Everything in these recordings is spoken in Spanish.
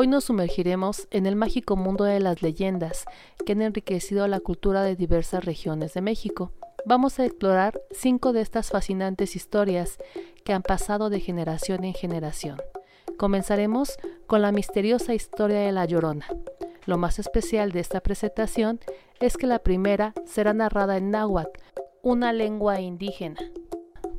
Hoy nos sumergiremos en el mágico mundo de las leyendas que han enriquecido la cultura de diversas regiones de México. Vamos a explorar cinco de estas fascinantes historias que han pasado de generación en generación. Comenzaremos con la misteriosa historia de La Llorona. Lo más especial de esta presentación es que la primera será narrada en náhuatl, una lengua indígena,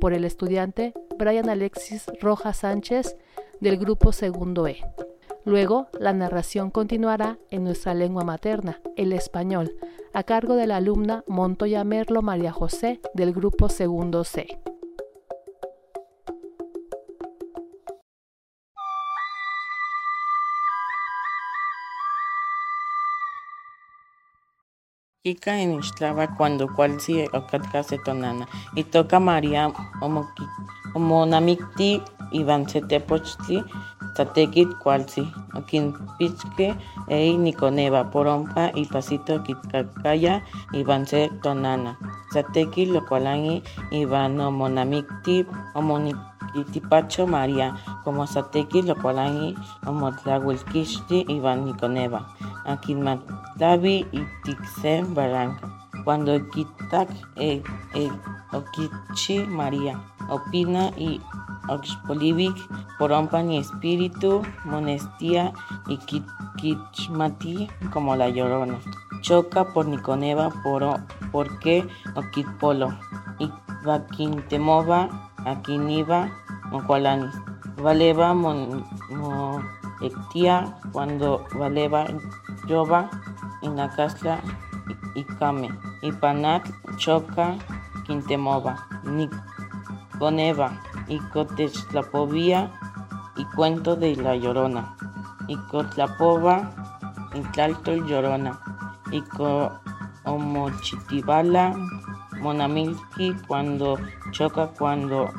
por el estudiante Brian Alexis Rojas Sánchez del grupo Segundo E. Luego, la narración continuará en nuestra lengua materna, el español, a cargo de la alumna Montoya Merlo María José del grupo Segundo C. Cuando tonana. Y toca María Tatekit cualsi, Okin Pichke, Ei Niconeva, Porompa y Pasito Kitkakaya, Iván Se Tonana. Sateki Locualangi, Ivano Monamicti, Omonikitipacho María, como Sateki Locualangi, Omotlahuilkishti, Iván Niconeva. Akin Matavi y Tixé Barranca. Cuando Kitak, e, e, Okichi María, Opina y Oxpolivic, Porompan y Espíritu, Monestía y Kichmati como la Llorona. Choca por Niconeva, por, porque Oquitpolo. Y Vaquintemova, Aquiniva, Mocualanis. Valeva, Moectia, cuando Valeva, Yoba, Inacasla. Y Panat, Choca, Quintemova. Niconeva y y Cuento de la Llorona, y Cotlapova y Tlalto el Llorona, y Omochitibala, Monamilki cuando choca cuando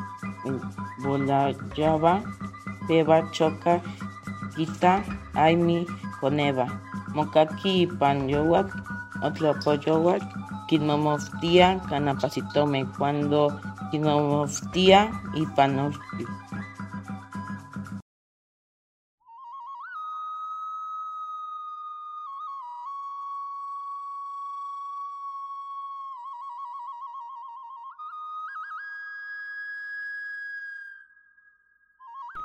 volayaba, Beba choca, Quita, Aimi, Coneva, Mokaki y Panyowak, Otlapoyowak, Kinmomoftia, Canapacitome, cuando Kinmomoftia y.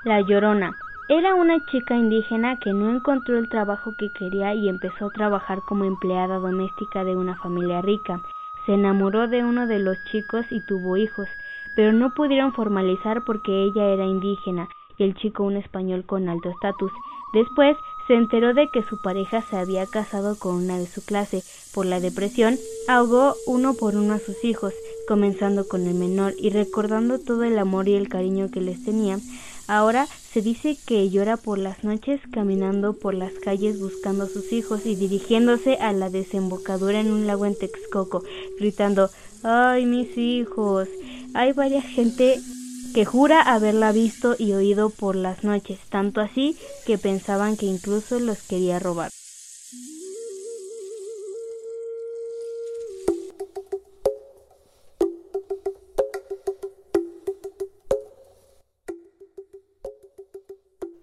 La Llorona era una chica indígena que no encontró el trabajo que quería y empezó a trabajar como empleada doméstica de una familia rica. Se enamoró de uno de los chicos y tuvo hijos, pero no pudieron formalizar porque ella era indígena y el chico un español con alto estatus. Después se enteró de que su pareja se había casado con una de su clase. Por la depresión, ahogó uno por uno a sus hijos, comenzando con el menor y recordando todo el amor y el cariño que les tenía, Ahora se dice que llora por las noches caminando por las calles buscando a sus hijos y dirigiéndose a la desembocadura en un lago en Texcoco, gritando ¡Ay, mis hijos! Hay varias gente que jura haberla visto y oído por las noches, tanto así que pensaban que incluso los quería robar.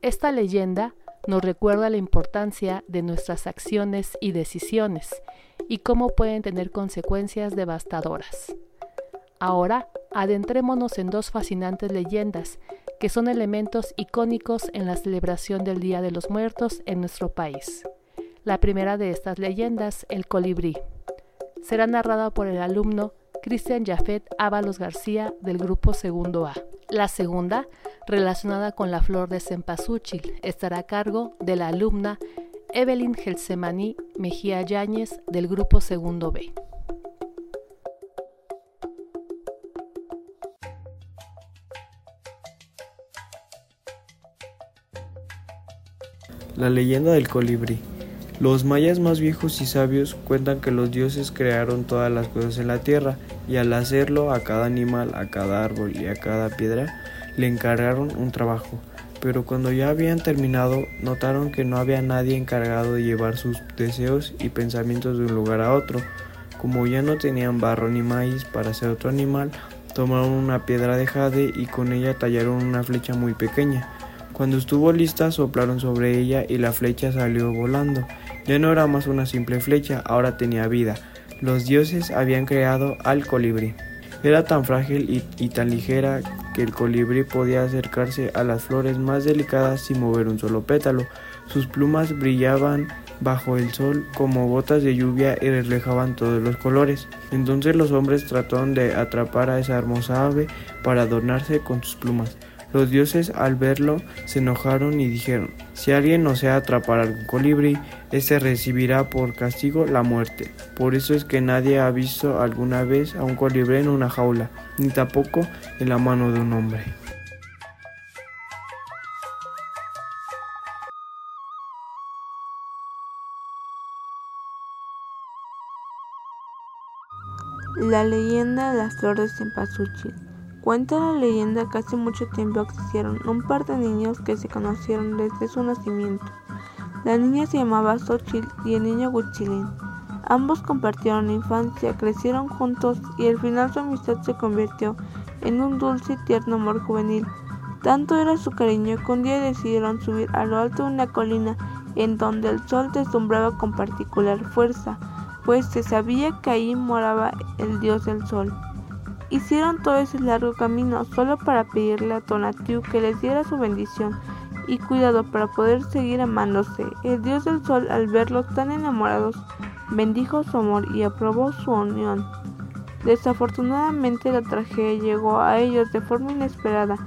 Esta leyenda nos recuerda la importancia de nuestras acciones y decisiones y cómo pueden tener consecuencias devastadoras. Ahora, adentrémonos en dos fascinantes leyendas que son elementos icónicos en la celebración del Día de los Muertos en nuestro país. La primera de estas leyendas, el colibrí, será narrada por el alumno Cristian Jafet Ábalos García del grupo Segundo A. La segunda, relacionada con la flor de cempasúchil, estará a cargo de la alumna Evelyn Gelsemaní Mejía Yáñez del grupo Segundo B. La leyenda del colibrí. Los mayas más viejos y sabios cuentan que los dioses crearon todas las cosas en la tierra y al hacerlo a cada animal, a cada árbol y a cada piedra le encargaron un trabajo. Pero cuando ya habían terminado notaron que no había nadie encargado de llevar sus deseos y pensamientos de un lugar a otro. Como ya no tenían barro ni maíz para hacer otro animal, tomaron una piedra de jade y con ella tallaron una flecha muy pequeña Cuando estuvo lista soplaron sobre ella y la flecha salió volando. Ya no era más una simple flecha, ahora tenía vida. Los dioses habían creado al colibrí. Era tan frágil y, tan ligera que el colibrí podía acercarse a las flores más delicadas sin mover un solo pétalo. Sus plumas brillaban bajo el sol como gotas de lluvia y reflejaban todos los colores. Entonces los hombres trataron de atrapar a esa hermosa ave para adornarse con sus plumas. Los dioses al verlo se enojaron y dijeron, si alguien no se atrapar algún colibrí, éste recibirá por castigo la muerte. Por eso es que nadie ha visto alguna vez a un colibrí en una jaula, ni tampoco en la mano de un hombre. La leyenda de las flores de cempasúchil. Cuenta la leyenda que hace mucho tiempo existieron un par de niños que se conocieron desde su nacimiento. La niña se llamaba Xochitl y el niño Huitzilin. Ambos compartieron la infancia, crecieron juntos y al final su amistad se convirtió en un dulce y tierno amor juvenil. Tanto era su cariño que un día decidieron subir a lo alto de una colina en donde el sol deslumbraba con particular fuerza, pues se sabía que ahí moraba el dios del sol. Hicieron todo ese largo camino solo para pedirle a Tonatiuh que les diera su bendición y cuidado para poder seguir amándose. El dios del sol, al verlos tan enamorados, bendijo su amor y aprobó su unión. Desafortunadamente la tragedia llegó a ellos de forma inesperada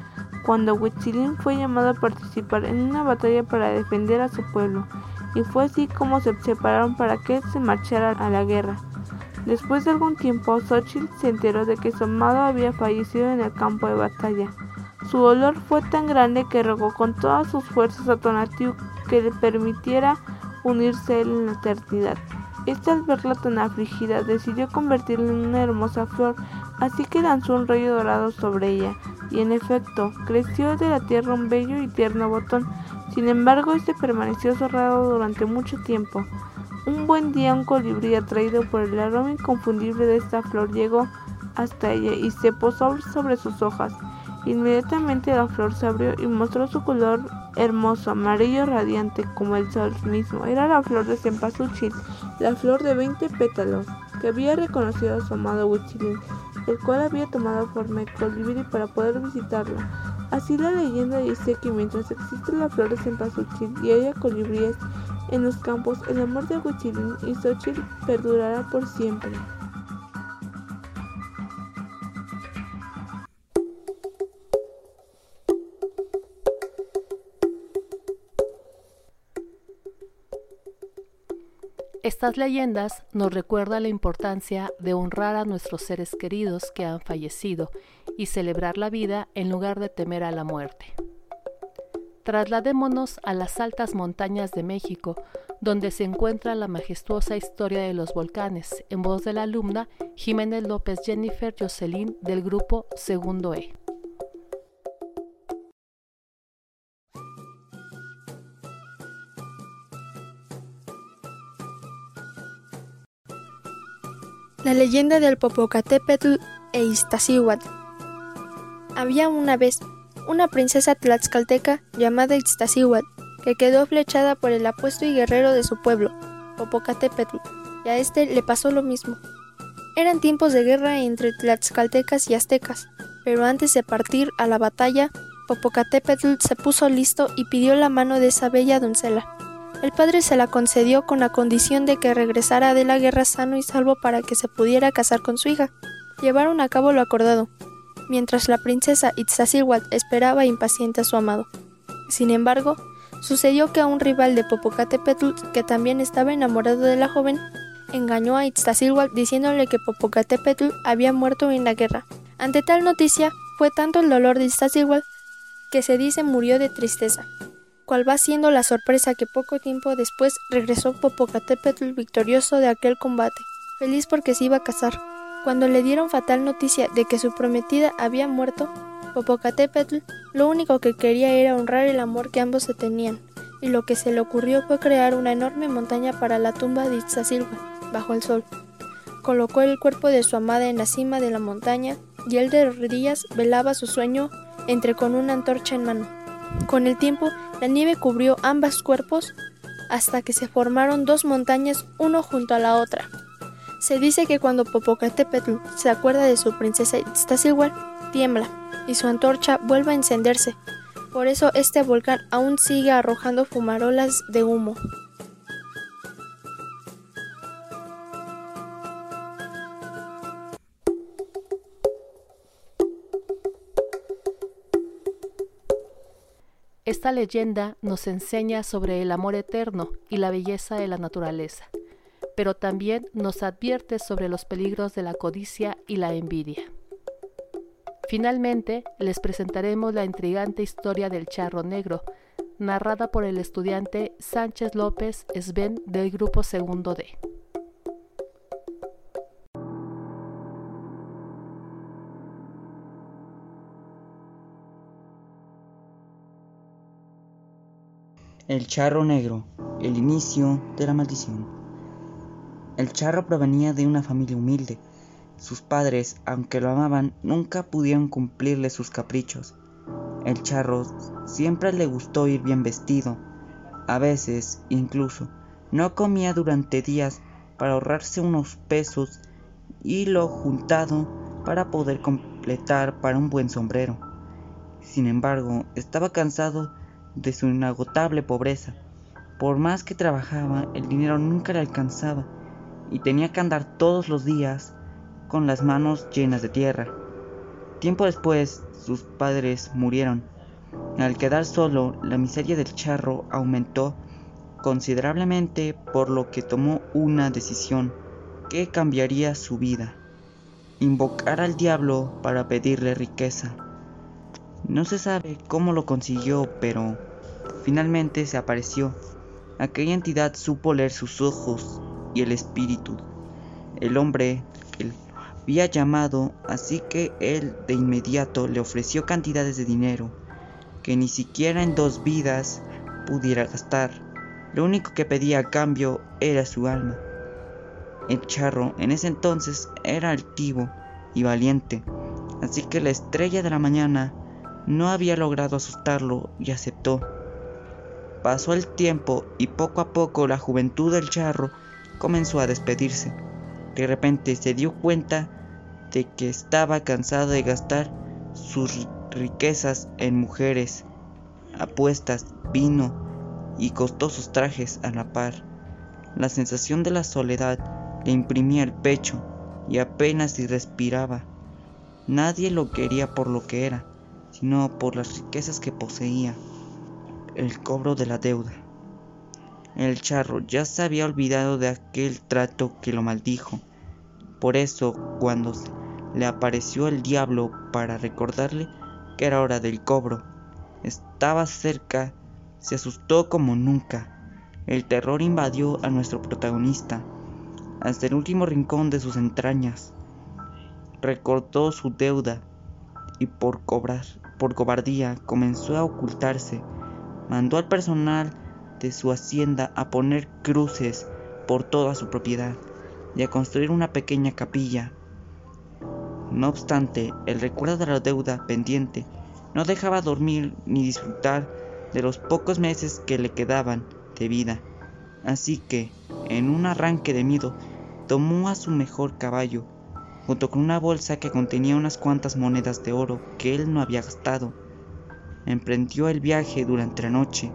cuando Huitzilin fue llamado a participar en una batalla para defender a su pueblo, y fue así como se separaron para que se marchara a la guerra. Después de algún tiempo, Xochitl se enteró de que su amado había fallecido en el campo de batalla. Su dolor fue tan grande que rogó con todas sus fuerzas a Tonatiuh que le permitiera unirse a él en la eternidad. Este al verla tan afligida decidió convertirla en una hermosa flor, así que lanzó un rayo dorado sobre ella, y en efecto, creció de la tierra un bello y tierno botón. Sin embargo, este permaneció cerrado durante mucho tiempo. Un buen día un colibrí atraído por el aroma inconfundible de esta flor llegó hasta ella y se posó sobre sus hojas. Inmediatamente la flor se abrió y mostró su color hermoso, amarillo radiante como el sol mismo. Era la flor de cempasúchil, la flor de veinte pétalos, que había reconocido a su amado Huitzilin, el cual había tomado forma de colibrí para poder visitarla. Así la leyenda dice que mientras existe la flor de cempasúchil y haya colibríes, en los campos, el amor de Huitzilin y Xochitl perdurará por siempre. Estas leyendas nos recuerdan la importancia de honrar a nuestros seres queridos que han fallecido y celebrar la vida en lugar de temer a la muerte. Trasladémonos a las altas montañas de México, donde se encuentra la majestuosa historia de los volcanes, en voz de la alumna Jiménez López Jennifer Jocelyn del grupo Segundo E. La leyenda del Popocatépetl e Iztaccíhuatl. Había una vez una princesa tlaxcalteca llamada Iztaccíhuatl, que quedó flechada por el apuesto y guerrero de su pueblo, Popocatépetl, y a este le pasó lo mismo. Eran tiempos de guerra entre tlaxcaltecas y aztecas, pero antes de partir a la batalla, Popocatépetl se puso listo y pidió la mano de esa bella doncella. El padre se la concedió con la condición de que regresara de la guerra sano y salvo para que se pudiera casar con su hija. Llevaron a cabo lo acordado, mientras la princesa Iztaccíhuatl esperaba impaciente a su amado. Sin embargo, sucedió que a un rival de Popocatépetl, que también estaba enamorado de la joven, engañó a Iztaccíhuatl diciéndole que Popocatépetl había muerto en la guerra. Ante tal noticia, fue tanto el dolor de Iztaccíhuatl que se dice murió de tristeza, cual va siendo la sorpresa que poco tiempo después regresó Popocatépetl victorioso de aquel combate, feliz porque se iba a casar. Cuando le dieron fatal noticia de que su prometida había muerto, Popocatépetl lo único que quería era honrar el amor que ambos se tenían, y lo que se le ocurrió fue crear una enorme montaña para la tumba de Iztaccíhuatl, bajo el sol. Colocó el cuerpo de su amada en la cima de la montaña, y él de rodillas velaba su sueño entre con una antorcha en mano. Con el tiempo, la nieve cubrió ambos cuerpos hasta que se formaron dos montañas uno junto a la otra. Se dice que cuando Popocatépetl se acuerda de su princesa Iztaccíhuatl, tiembla y su antorcha vuelve a encenderse. Por eso este volcán aún sigue arrojando fumarolas de humo. Esta leyenda nos enseña sobre el amor eterno y la belleza de la naturaleza, pero también nos advierte sobre los peligros de la codicia y la envidia. Finalmente, les presentaremos la intrigante historia del charro negro, narrada por el estudiante Sánchez López Sven del grupo segundo D. El charro negro, el inicio de la maldición. El charro provenía de una familia humilde. Sus padres, aunque lo amaban, nunca pudieron cumplirle sus caprichos. El charro siempre le gustó ir bien vestido. A veces, incluso, no comía durante días para ahorrarse unos pesos y lo juntado para poder completar para un buen sombrero. Sin embargo, estaba cansado de su inagotable pobreza. Por más que trabajaba, el dinero nunca le alcanzaba y tenía que andar todos los días con las manos llenas de tierra. Tiempo después, sus padres murieron. Al quedar solo, la miseria del charro aumentó considerablemente por lo que tomó una decisión que cambiaría su vida. Invocar al diablo para pedirle riqueza. No se sabe cómo lo consiguió, pero finalmente se apareció. Aquella entidad supo leer sus ojos y el espíritu. El hombre lo había llamado, así que él de inmediato le ofreció cantidades de dinero que ni siquiera en dos vidas pudiera gastar. Lo único que pedía a cambio era su alma. El charro en ese entonces era altivo y valiente, así que la estrella de la mañana no había logrado asustarlo y aceptó. Pasó el tiempo y poco a poco la juventud del charro comenzó a despedirse. De repente se dio cuenta de que estaba cansado de gastar sus riquezas en mujeres, apuestas, vino y costosos trajes a la par. La sensación de la soledad le imprimía el pecho y apenas si respiraba. Nadie lo quería por lo que era sino por las riquezas que poseía, el cobro de la deuda. El charro ya se había olvidado de aquel trato que lo maldijo. Por eso, cuando le apareció el diablo para recordarle que era hora del cobro, estaba cerca, se asustó como nunca. El terror invadió a nuestro protagonista hasta el último rincón de sus entrañas. Recordó su deuda y por cobrar por cobardía, comenzó a ocultarse. Mandó al personal su hacienda a poner cruces por toda su propiedad y a construir una pequeña capilla. No obstante, el recuerdo de la deuda pendiente no dejaba dormir ni disfrutar de los pocos meses que le quedaban de vida. Así que, en un arranque de miedo, tomó a su mejor caballo junto con una bolsa que contenía unas cuantas monedas de oro que él no había gastado. Emprendió el viaje durante la noche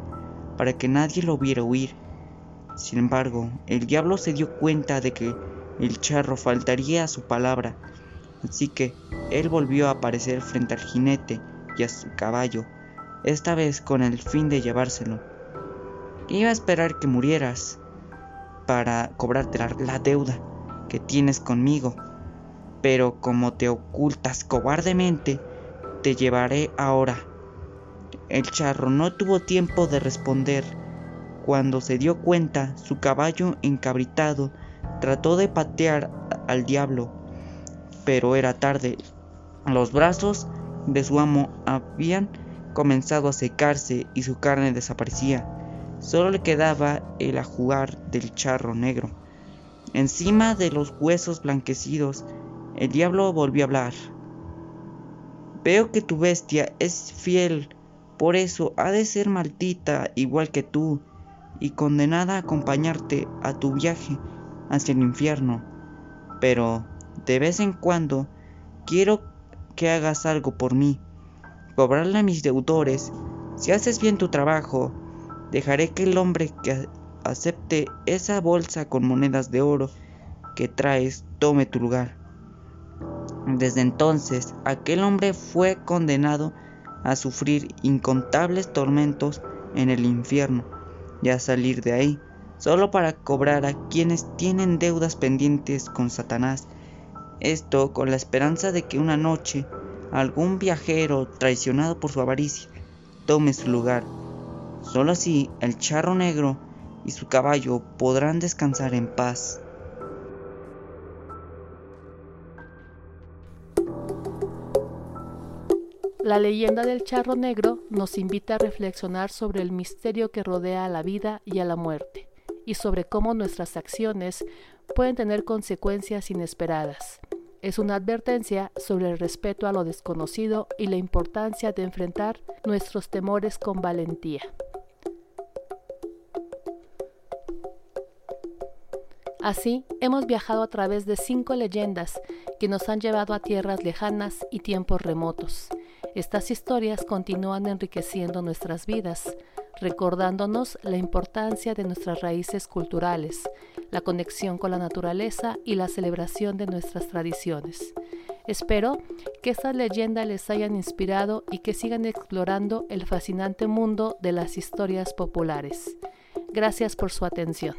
para que nadie lo viera huir. Sin embargo, el diablo se dio cuenta de que el charro faltaría a su palabra, así que él volvió a aparecer frente al jinete y a su caballo, esta vez con el fin de llevárselo. Iba a esperar que murieras para cobrarte la, la deuda que tienes conmigo, pero como te ocultas cobardemente, te llevaré ahora. El charro no tuvo tiempo de responder. Cuando se dio cuenta, su caballo encabritado trató de patear al diablo, pero era tarde. Los brazos de su amo habían comenzado a secarse y su carne desaparecía. Solo le quedaba el ajuar del charro negro. Encima de los huesos blanquecidos el diablo volvió a hablar. Veo que tu bestia es fiel Por eso ha de ser maldita igual que tú y condenada a acompañarte a tu viaje hacia el infierno. Pero de vez en cuando quiero que hagas algo por mí, cobrarle a mis deudores. Si haces bien tu trabajo, dejaré que el hombre que acepte esa bolsa con monedas de oro que traes tome tu lugar. Desde entonces, aquel hombre fue condenado a sufrir incontables tormentos en el infierno y a salir de ahí, solo para cobrar a quienes tienen deudas pendientes con Satanás. Esto con la esperanza de que una noche algún viajero traicionado por su avaricia tome su lugar. Solo así el charro negro y su caballo podrán descansar en paz. La leyenda del charro negro nos invita a reflexionar sobre el misterio que rodea a la vida y a la muerte, y sobre cómo nuestras acciones pueden tener consecuencias inesperadas. Es una advertencia sobre el respeto a lo desconocido y la importancia de enfrentar nuestros temores con valentía. Así, hemos viajado a través de cinco leyendas que nos han llevado a tierras lejanas y tiempos remotos. Estas historias continúan enriqueciendo nuestras vidas, recordándonos la importancia de nuestras raíces culturales, la conexión con la naturaleza y la celebración de nuestras tradiciones. Espero que estas leyendas les hayan inspirado y que sigan explorando el fascinante mundo de las historias populares. Gracias por su atención.